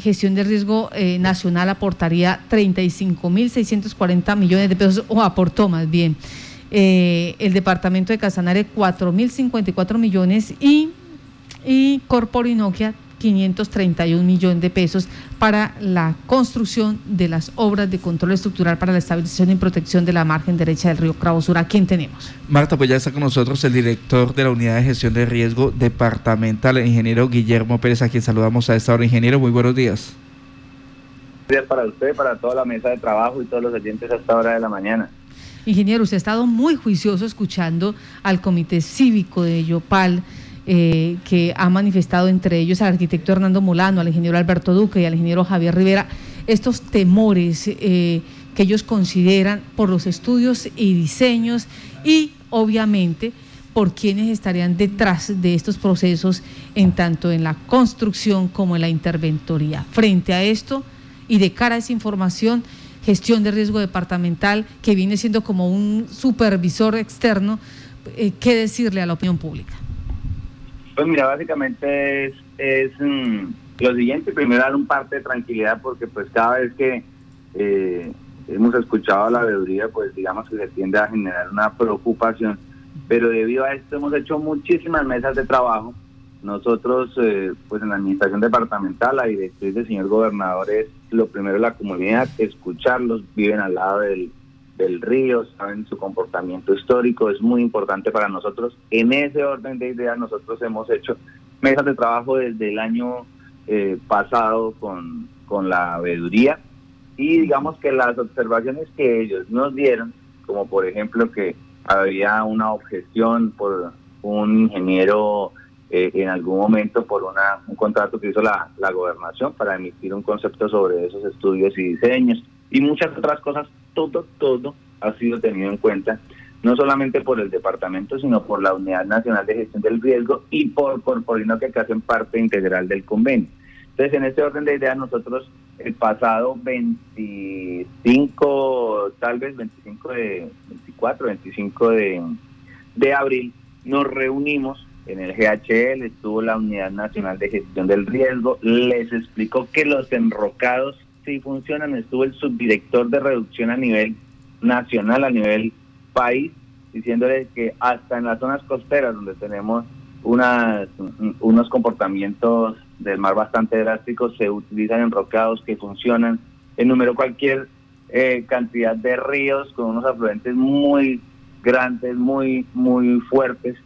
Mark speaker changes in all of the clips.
Speaker 1: gestión de riesgo eh, nacional aportaría 35.640 millones de pesos, o aportó más bien. Eh, el departamento de Casanare 4.054 millones y, y Corporinoquia 531 millones de pesos para la construcción de las obras de control estructural para la estabilización y protección de la margen derecha del río Sur. ¿A quién tenemos?
Speaker 2: Marta, pues ya está con nosotros el director de la Unidad de Gestión de Riesgo Departamental, el ingeniero Guillermo Pérez, a quien saludamos a esta hora. Ingeniero, muy buenos días.
Speaker 3: Buenos días para usted, para toda la mesa de trabajo y todos los oyentes a esta hora de la mañana.
Speaker 1: Ingeniero, usted ha estado muy juicioso escuchando al Comité Cívico de Yopal eh, que ha manifestado entre ellos al arquitecto Hernando Molano, al ingeniero Alberto Duque y al ingeniero Javier Rivera, estos temores eh, que ellos consideran por los estudios y diseños y obviamente por quienes estarían detrás de estos procesos en tanto en la construcción como en la interventoría. Frente a esto y de cara a esa información, gestión de riesgo departamental que viene siendo como un supervisor externo, eh, ¿qué decirle a la opinión pública?
Speaker 3: Pues mira, básicamente es, mm, lo siguiente, primero dar un parte de tranquilidad porque pues cada vez que eh, hemos escuchado la veeduría, pues digamos que se tiende a generar una preocupación, pero debido a esto hemos hecho muchísimas mesas de trabajo. Nosotros, eh, pues en la administración departamental, la directriz del señor gobernador es lo primero la comunidad, escucharlos, viven al lado del, del río, saben su comportamiento histórico, es muy importante para nosotros. En ese orden de ideas nosotros hemos hecho mesas de trabajo desde el año eh, pasado con, con la veeduría y digamos que las observaciones que ellos nos dieron, como por ejemplo que había una objeción por un ingeniero eh, en algún momento por una, un contrato que hizo la, la gobernación para emitir un concepto sobre esos estudios y diseños y muchas otras cosas, todo, todo ha sido tenido en cuenta, no solamente por el departamento, sino por la Unidad Nacional de Gestión del Riesgo y por Corporino, que hacen parte integral del convenio. Entonces, en este orden de ideas, nosotros el pasado 25, tal vez 25 de, 24, 25 de, de abril, nos reunimos en el GHL, estuvo la Unidad Nacional de Gestión del Riesgo, les explicó que los enrocados sí funcionan. Estuvo el subdirector de reducción a nivel nacional, a nivel país, diciéndole que hasta en las zonas costeras donde tenemos unas, unos comportamientos del mar bastante drásticos, se utilizan enrocados que funcionan. Enumeró cualquier eh, cantidad de ríos con unos afluentes muy grandes, muy, muy fuertes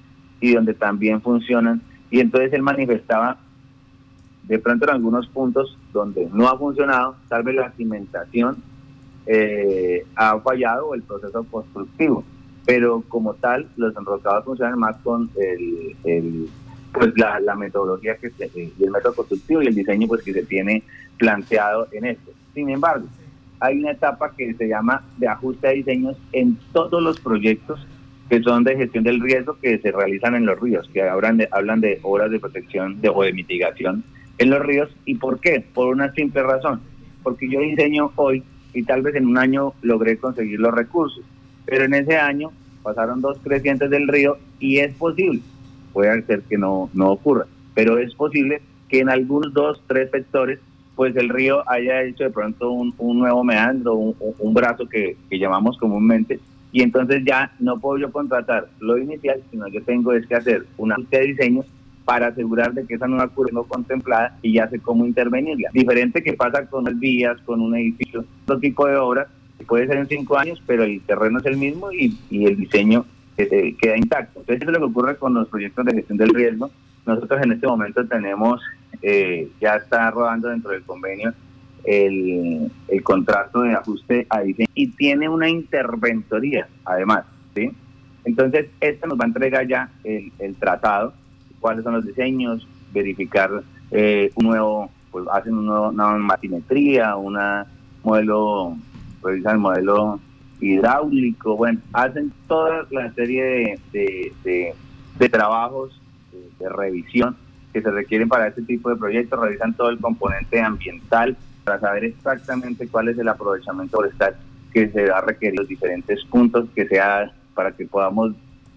Speaker 3: y donde también funcionan. Y entonces él manifestaba de pronto en algunos puntos donde no ha funcionado, tal vez la cimentación eh, ha fallado el proceso constructivo, pero como tal los enrocados funcionan más con el, pues la, metodología que se, eh, y el método constructivo y el diseño pues que se tiene planteado en esto. Sin embargo, hay una etapa que se llama de ajuste de diseños en todos los proyectos que son de gestión del riesgo que se realizan en los ríos, que hablan de, hablan de obras de protección de, o de mitigación en los ríos. ¿Y por qué? Por una simple razón. Porque yo diseño hoy y tal vez en un año logré conseguir los recursos. Pero en ese año pasaron dos crecientes del río y es posible, puede ser que no, no ocurra, pero es posible que en algunos dos, tres sectores, pues el río haya hecho de pronto un, nuevo meandro, un, un brazo que, que, llamamos comúnmente, y entonces ya no puedo yo contratar lo inicial, sino yo tengo es que hacer una lista de diseños para asegurar de que esa nueva curva no contemplada y ya sé cómo intervenirla. Diferente que pasa con las vías, con un edificio, otro tipo de obras, puede ser en cinco años, pero el terreno es el mismo y, el diseño eh, queda intacto. Entonces, eso es lo que ocurre con los proyectos de gestión del riesgo. Nosotros en este momento tenemos, eh, ya está rodando dentro del convenio el, contrato de ajuste a diseño y tiene una interventoría, además. ¿sí? Entonces, este nos va a entregar ya el, el tratado cuáles son los diseños, verificar eh, un nuevo, pues hacen una matimetría, una modelo, revisan el modelo hidráulico, bueno, hacen toda la serie de, de, trabajos de, revisión que se requieren para este tipo de proyectos, revisan todo el componente ambiental para saber exactamente cuál es el aprovechamiento forestal que se va a requerir los diferentes puntos que sea para que podamos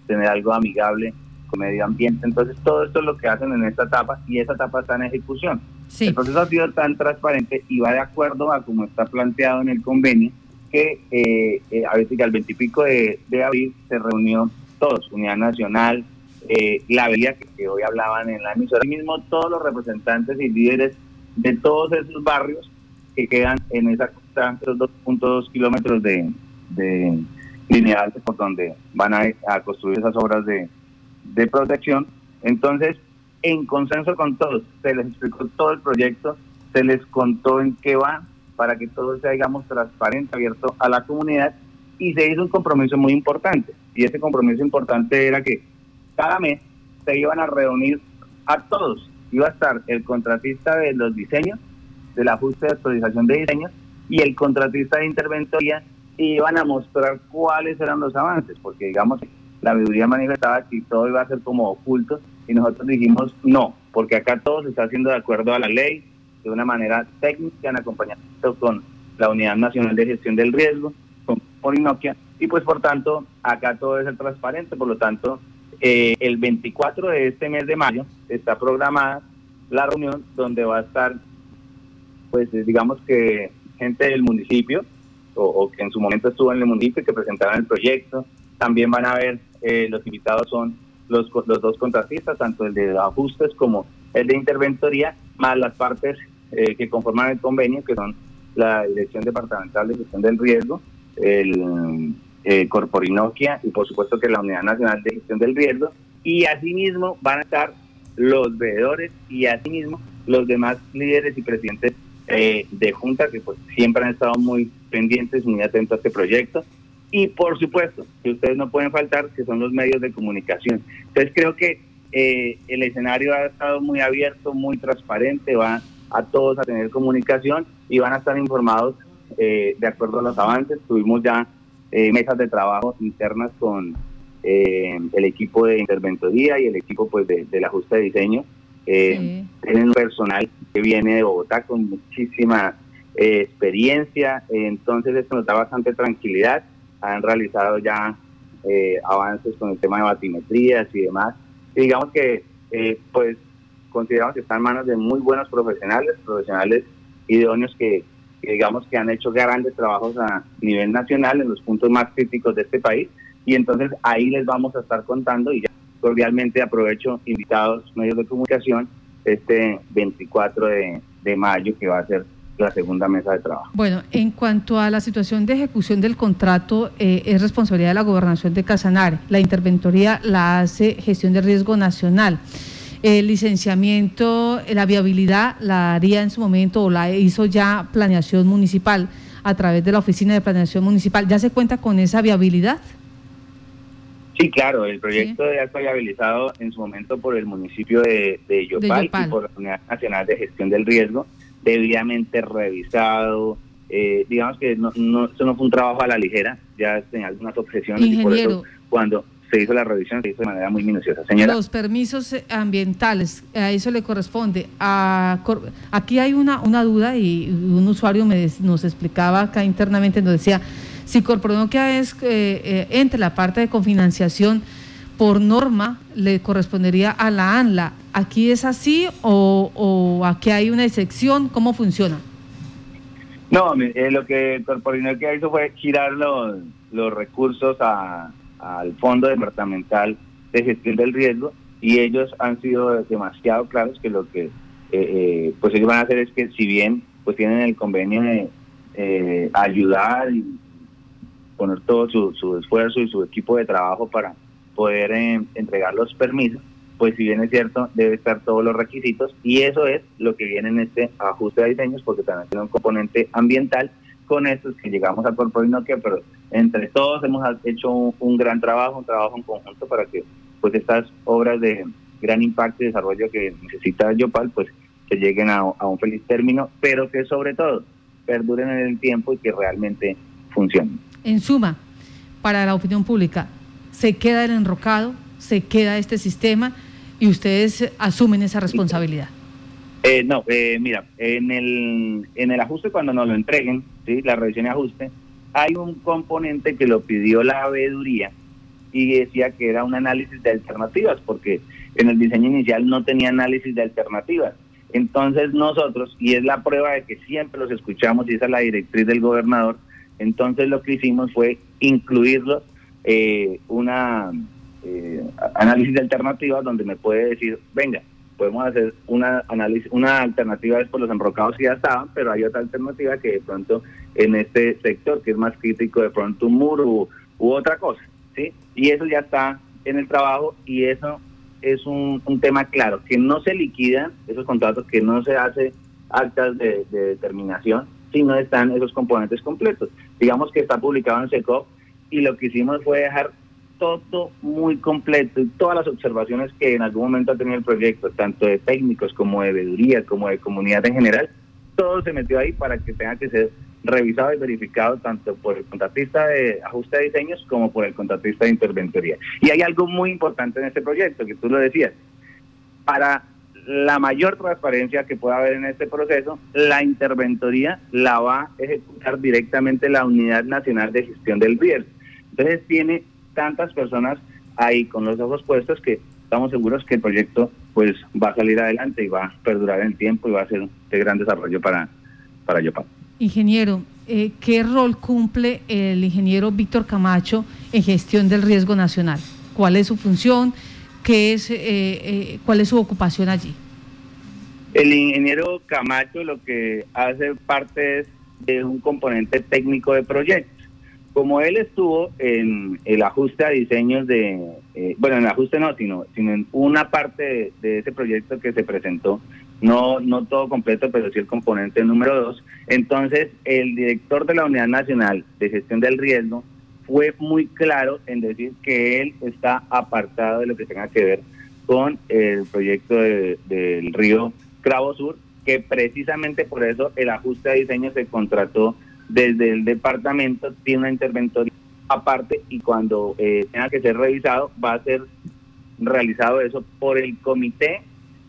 Speaker 3: tener algo amigable medio ambiente. Entonces, todo esto es lo que hacen en esta etapa y esa etapa está en ejecución. El proceso ha sido tan transparente y va de acuerdo a como está planteado en el convenio, que eh, eh a veces al veintipico de, de abril se reunió todos, Unidad Nacional, eh, la veía que, hoy hablaban en la emisora, mismo todos los representantes y líderes de todos esos barrios que quedan en esa costa, los 2.2 kilómetros de, de lineal por donde van a, construir esas obras de, de protección. Entonces, en consenso con todos, se les explicó todo el proyecto, se les contó en qué va, para que todo sea, digamos, transparente, abierto a la comunidad, y se hizo un compromiso muy importante. Y ese compromiso importante era que cada mes se iban a reunir a todos. Iba a estar el contratista de los diseños, del ajuste de actualización de diseños, y el contratista de interventoría, y iban a mostrar cuáles eran los avances, porque digamos, la veeduría manifestaba que todo iba a ser como oculto, y nosotros dijimos no, porque acá todo se está haciendo de acuerdo a la ley, de una manera técnica, en acompañamiento con la Unidad Nacional de Gestión del Riesgo, con Orinoquia, y pues por tanto, acá todo es transparente, por lo tanto, eh, el 24 de este mes de mayo está programada la reunión donde va a estar, pues digamos que gente del municipio, o, que en su momento estuvo en el municipio, que presentaron el proyecto. También van a ver, eh, los invitados son los, los dos contratistas, tanto el de ajustes como el de interventoría, más las partes que conforman el convenio, que son la Dirección Departamental de Gestión del Riesgo, el eh, Corporinoquia y por supuesto que la Unidad Nacional de Gestión del Riesgo. Y asimismo van a estar los veedores y asimismo los demás líderes y presidentes eh, de Junta que pues siempre han estado muy pendientes, muy atentos a este proyecto. Y por supuesto, que ustedes no pueden faltar, que son los medios de comunicación. Entonces creo que eh, el escenario ha estado muy abierto, muy transparente, va a todos a tener comunicación y van a estar informados de acuerdo a los avances. Tuvimos ya eh, mesas de trabajo internas con eh, el equipo de interventoría y el equipo pues de, del ajuste de diseño. Eh, Tienen personal que viene de Bogotá con muchísima eh, experiencia, entonces esto nos da bastante tranquilidad. Han realizado ya avances con el tema de batimetrías y demás. digamos que pues consideramos que están en manos de muy buenos profesionales, profesionales idóneos que digamos que han hecho grandes trabajos a nivel nacional en los puntos más críticos de este país y entonces ahí les vamos a estar contando y ya cordialmente aprovecho invitados medios de comunicación este 24 de, mayo que va a ser la segunda mesa de trabajo.
Speaker 1: Bueno, en cuanto a la situación de ejecución del contrato, eh, es responsabilidad de la gobernación de Casanare. La interventoría la hace gestión de riesgo nacional el licenciamiento, la viabilidad la haría en su momento o la hizo ya planeación municipal a través de la Oficina de Planeación Municipal. ¿Ya se cuenta con esa viabilidad?
Speaker 3: Sí, claro, el proyecto ya está viabilizado en su momento por el municipio de, Yopal, y por la Unidad Nacional de Gestión del Riesgo, debidamente revisado. Eh, digamos que no, no, eso no fue un trabajo a la ligera, ya tenía algunas objeciones y por eso cuando se hizo la revisión, se hizo de manera muy minuciosa. Señora.
Speaker 1: Los permisos eh, ambientales, a eso le corresponde. A, aquí hay una, una duda y un usuario me, nos explicaba acá internamente, nos decía, si Corporonoquia es eh, eh, entre la parte de cofinanciación, por norma le correspondería a la ANLA. ¿Aquí es así o, o aquí hay una excepción? ¿Cómo funciona?
Speaker 3: No, lo que Corporonoquia hizo fue girar los, los recursos a al Fondo Departamental de Gestión del Riesgo y ellos han sido demasiado claros que lo que eh, eh, pues ellos van a hacer es que si bien pues tienen el convenio de eh, ayudar y poner todo su, su, esfuerzo y su equipo de trabajo para poder entregar los permisos, pues si bien es cierto, debe estar todos los requisitos y eso es lo que viene en este ajuste de diseños porque también tiene un componente ambiental con estos que llegamos al Corpo Nokia, pero entre todos hemos hecho un, gran trabajo, un trabajo en conjunto para que pues estas obras de gran impacto y desarrollo que necesita Yopal, pues que lleguen a, un feliz término, pero que sobre todo perduren en el tiempo y que realmente funcionen.
Speaker 1: En suma, para la opinión pública, se queda el enrocado, se queda este sistema y ustedes asumen esa responsabilidad.
Speaker 3: Eh, no, eh, mira, en el, en el ajuste cuando nos lo entreguen, ¿sí? la revisión y ajuste, hay un componente que lo pidió la veeduría y decía que era un análisis de alternativas, porque en el diseño inicial no tenía análisis de alternativas. Entonces nosotros, y es la prueba de que siempre los escuchamos, y esa es la directriz del gobernador, entonces lo que hicimos fue incluirlos eh, una eh, análisis de alternativas donde me puede decir, venga, podemos hacer una análisis, una alternativa es por los enrocados que ya estaban, pero hay otra alternativa que de pronto en este sector que es más crítico, de pronto un muro u, u otra cosa, ¿sí? Y eso ya está en el trabajo y eso es un, tema claro, que no se liquidan esos contratos, que no se hace actas de, determinación, sino están esos componentes completos. Digamos que está publicado en SECOP y lo que hicimos fue dejar todo muy completo y todas las observaciones que en algún momento ha tenido el proyecto, tanto de técnicos como de veeduría, como de comunidad en general, todo se metió ahí para que tenga que ser revisado y verificado tanto por el contratista de ajuste de diseños como por el contratista de interventoría. Y hay algo muy importante en este proyecto, que tú lo decías. Para la mayor transparencia que pueda haber en este proceso, la interventoría la va a ejecutar directamente la Unidad Nacional de Gestión del Riesgo. Entonces tiene tantas personas ahí con los ojos puestos que estamos seguros que el proyecto pues va a salir adelante y va a perdurar en el tiempo y va a ser de gran desarrollo para, para Yopal.
Speaker 1: Ingeniero, eh, ¿qué rol cumple el ingeniero Víctor Camacho en gestión del riesgo nacional? ¿Cuál es su función? ¿Qué es, eh, eh, ¿Cuál es su ocupación allí?
Speaker 3: El ingeniero Camacho lo que hace parte es de un componente técnico de proyecto como él estuvo en el ajuste a diseños de, bueno, en el ajuste no, sino, sino en una parte de, ese proyecto que se presentó, no, no todo completo, pero sí el componente número dos. Entonces, el director de la Unidad Nacional de Gestión del Riesgo fue muy claro en decir que él está apartado de lo que tenga que ver con el proyecto del río Cravo Sur, que precisamente por eso el ajuste de diseño se contrató desde el departamento, tiene una interventoría aparte y cuando eh, tenga que ser revisado va a ser realizado eso por el comité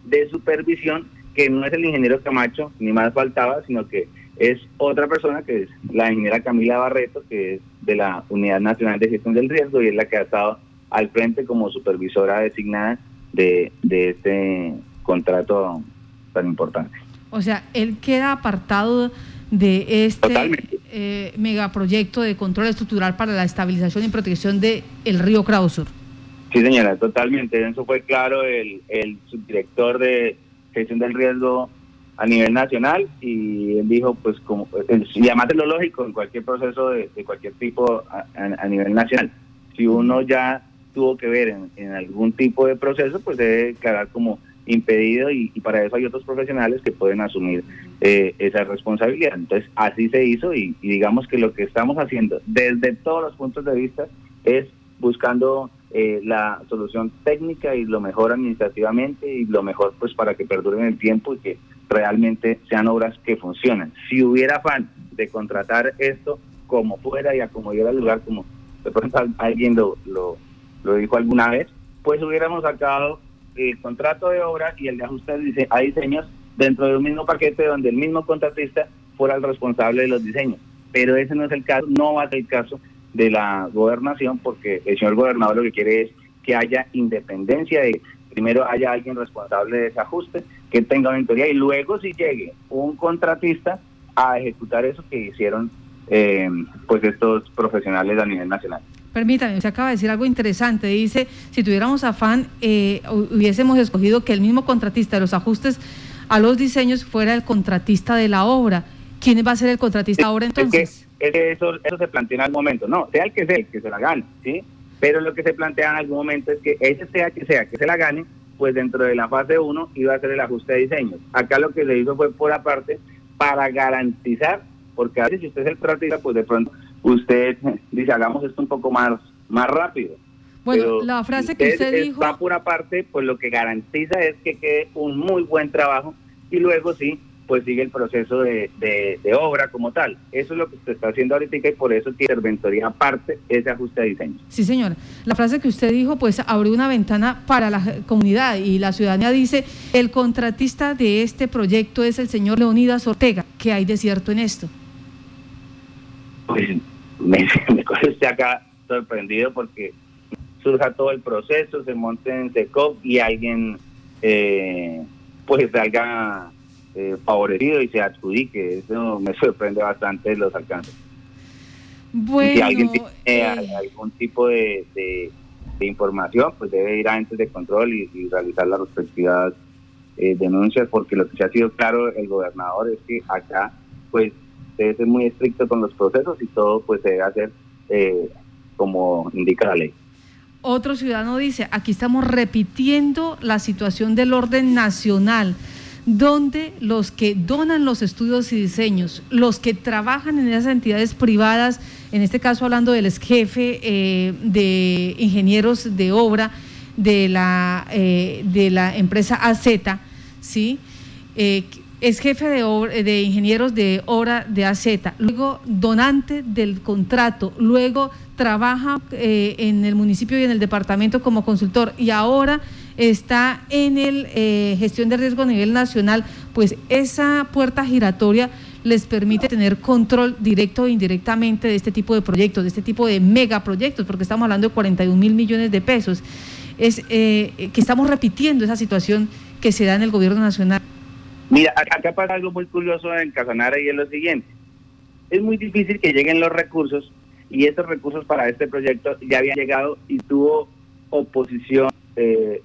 Speaker 3: de supervisión que no es el ingeniero Camacho, ni más faltaba, sino que es otra persona que es la ingeniera Camila Barreto, que es de la Unidad Nacional de Gestión del Riesgo y es la que ha estado al frente como supervisora designada de, de este contrato tan importante.
Speaker 1: O sea, él queda apartado de este eh, megaproyecto de control estructural para la estabilización y protección del el río Krausur.
Speaker 3: Sí, señora, totalmente. Eso fue claro el, el subdirector de gestión del riesgo a nivel nacional y él dijo, pues, como, y además lo lógico en cualquier proceso de, cualquier tipo a, nivel nacional. Si uno ya tuvo que ver en, algún tipo de proceso, pues debe declarar como impedido y, para eso hay otros profesionales que pueden asumir eh, esa responsabilidad. Entonces, así se hizo y, y digamos que lo que estamos haciendo desde todos los puntos de vista es buscando eh, la solución técnica y lo mejor administrativamente y lo mejor pues para que perduren el tiempo y que realmente sean obras que funcionen. Si hubiera afán de contratar esto como fuera y a como diera lugar, como de pronto alguien lo, lo, lo dijo alguna vez, pues hubiéramos sacado el contrato de obra y el de ajuste a diseños dentro de un mismo paquete donde el mismo contratista fuera el responsable de los diseños. Pero ese no es el caso, no va a ser el caso de la gobernación, porque el señor gobernador lo que quiere es que haya independencia de primero haya alguien responsable de ese ajuste, que tenga auditoría y luego si llegue un contratista a ejecutar eso que hicieron eh, pues estos profesionales a nivel nacional.
Speaker 1: Permítame, se acaba de decir algo interesante. Dice, si tuviéramos afán, eh, hubiésemos escogido que el mismo contratista de los ajustes a los diseños fuera el contratista de la obra. ¿Quién va a ser el contratista ahora entonces?
Speaker 3: eso, eso se plantea en algún momento. No, sea el que sea, el que se la gane, ¿sí? Pero lo que se plantea en algún momento es que ese sea que sea que se la gane, pues dentro de la fase 1 iba a ser el ajuste de diseño. Acá lo que se hizo fue por aparte para garantizar, porque a veces si usted es el práctica, pues de pronto usted dice, hagamos esto un poco más, más rápido.
Speaker 1: Bueno, la frase que usted, dijo...
Speaker 3: Va por aparte, pues lo que garantiza es que quede un muy buen trabajo y luego sí, pues sigue el proceso de, de, obra como tal. Eso es lo que usted está haciendo ahorita y por eso tiene interventoría aparte ese ajuste de diseño.
Speaker 1: Sí, señora. La frase que usted dijo, pues abrió una ventana para la comunidad y la ciudadanía dice, el contratista de este proyecto es el señor Leonidas Ortega. ¿Qué hay de cierto en esto?
Speaker 3: Pues me, me coge usted acá sorprendido porque surja todo el proceso, se monte en SECOP y alguien eh, pues salga eh, favorecido y se adjudique. Eso me sorprende bastante los alcances.
Speaker 1: Bueno,
Speaker 3: si alguien tiene
Speaker 1: eh,
Speaker 3: algún tipo de, de, información, pues debe ir a entes de control y, y realizar las respectivas eh, denuncias, porque lo que se ha sido claro el gobernador es que acá, pues, debe ser muy estricto con los procesos y todo, pues, se debe hacer eh, como indica la ley.
Speaker 1: Otro ciudadano dice, aquí estamos repitiendo la situación del orden nacional, donde los que donan los estudios y diseños, los que trabajan en esas entidades privadas, en este caso hablando del ex jefe eh, de ingenieros de obra de la, eh, de la empresa AZ, ¿sí? Eh, es jefe de, de ingenieros de obra de AZ, luego donante del contrato, luego trabaja eh, en el municipio y en el departamento como consultor y ahora está en el eh, gestión de riesgo a nivel nacional, pues esa puerta giratoria les permite tener control directo o indirectamente de este tipo de proyectos, de este tipo de megaproyectos, porque estamos hablando de 41 mil millones de pesos. Es eh, que estamos repitiendo esa situación que se da en el gobierno nacional.
Speaker 3: Mira, acá pasa algo muy curioso en Casanare y es lo siguiente. Es muy difícil que lleguen los recursos y estos recursos para este proyecto ya habían llegado y tuvo oposición eh,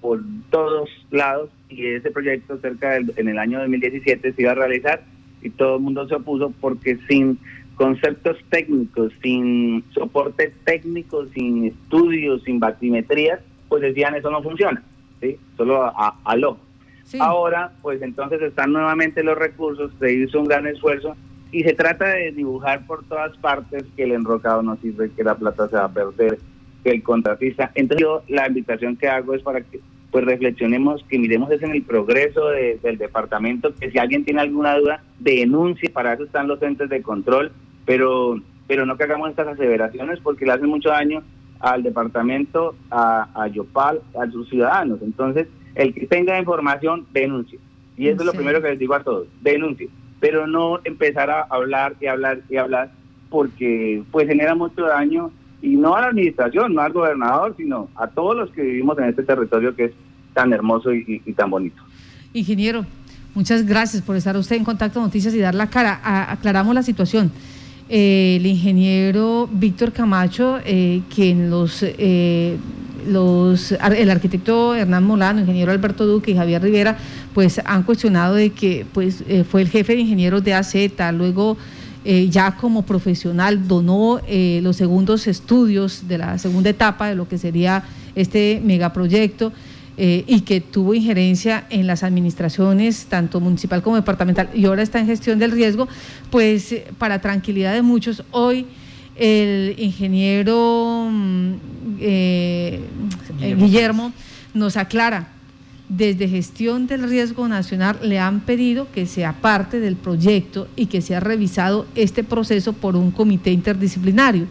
Speaker 3: por todos lados y ese proyecto cerca del, en el año 2017 se iba a realizar y todo el mundo se opuso porque sin conceptos técnicos, sin soporte técnico, sin estudios, sin batimetrías, pues decían eso no funciona, ¿sí? Solo a, a-.
Speaker 1: Sí.
Speaker 3: Ahora, pues entonces están nuevamente los recursos, se hizo un gran esfuerzo y se trata de dibujar por todas partes que el enrocado no sirve, que la plata se va a perder, que el contratista. Entonces yo la invitación que hago es para que pues reflexionemos, que miremos eso en el progreso de- del departamento, que si alguien tiene alguna duda, denuncie, para eso están los entes de control, pero, pero no que hagamos estas aseveraciones porque le hacen mucho daño al departamento, a, a Yopal, a sus ciudadanos. Entonces, el que tenga información, denuncie. Y eso es lo primero que les digo a todos, denuncie. Pero no empezar a hablar y hablar y hablar porque pues genera mucho daño y no a la administración, no al gobernador, sino a todos los que vivimos en este territorio que es tan hermoso y, tan bonito.
Speaker 1: Ingeniero, muchas gracias por estar usted en Contacto Noticias y dar la cara. Aclaramos la situación. Eh, el ingeniero Víctor Camacho, eh, quien los, eh, los, el arquitecto Hernán Molano, ingeniero Alberto Duque y Javier Rivera, pues han cuestionado de que pues eh, fue el jefe de ingenieros de AZ, luego eh, ya como profesional donó eh, los segundos estudios de la segunda etapa de lo que sería este megaproyecto eh, y que tuvo injerencia en las administraciones, tanto municipal como departamental, y ahora está en gestión del riesgo, pues para tranquilidad de muchos, hoy el ingeniero mm, eh, eh, Guillermo nos aclara, desde gestión del riesgo nacional le han pedido que sea parte del proyecto y que sea revisado este proceso por un comité interdisciplinario.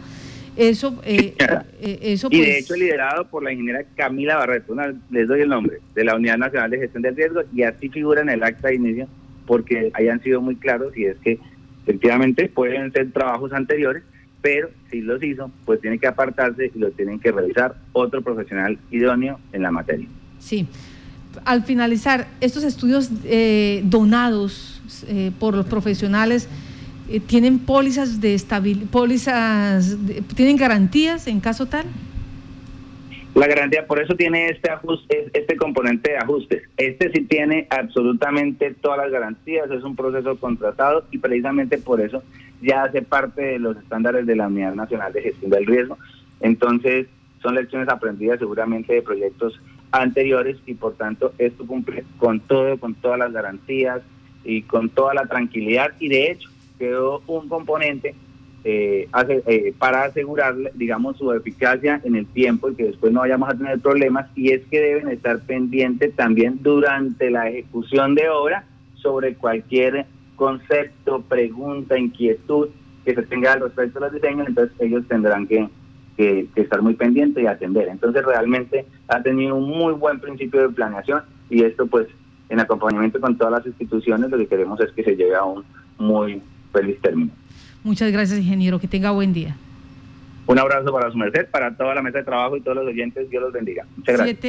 Speaker 1: Eso, eh, eh, eso
Speaker 3: Y de
Speaker 1: pues,
Speaker 3: hecho liderado por la ingeniera Camila Barreto, una- les doy el nombre, de la Unidad Nacional de Gestión del Riesgo, y así figura en el acta de inicio, porque hayan sido muy claros y es que efectivamente pueden ser trabajos anteriores, pero si los hizo, pues tiene que apartarse y lo tienen que revisar otro profesional idóneo en la materia.
Speaker 1: Sí. Al finalizar, estos estudios eh, donados eh, por los profesionales eh, tienen pólizas de estabilidad, pólizas, de- tienen garantías en caso tal.
Speaker 3: La garantía, por eso tiene este ajuste, este componente de ajustes. Este sí tiene absolutamente todas las garantías, es un proceso contratado y precisamente por eso ya hace parte de los estándares de la Unidad Nacional de Gestión del Riesgo. Entonces, son lecciones aprendidas seguramente de proyectos anteriores y por tanto esto cumple con todo, con todas las garantías y con toda la tranquilidad y de hecho quedó un componente eh, hace- eh, para asegurar, digamos, su eficacia en el tiempo y que después no vayamos a tener problemas, y es que deben estar pendientes también durante la ejecución de obra sobre cualquier concepto, pregunta, inquietud que se tenga al respecto de los diseños, entonces ellos tendrán que, que- que estar muy pendientes y atender. Entonces realmente ha tenido un muy buen principio de planeación y esto pues en acompañamiento con todas las instituciones lo que queremos es que se llegue a un muy feliz término.
Speaker 1: Muchas gracias, ingeniero. Que tenga buen día.
Speaker 3: Un abrazo para su merced, para toda la mesa de trabajo y todos los oyentes. Dios los bendiga. Muchas gracias.
Speaker 1: Siete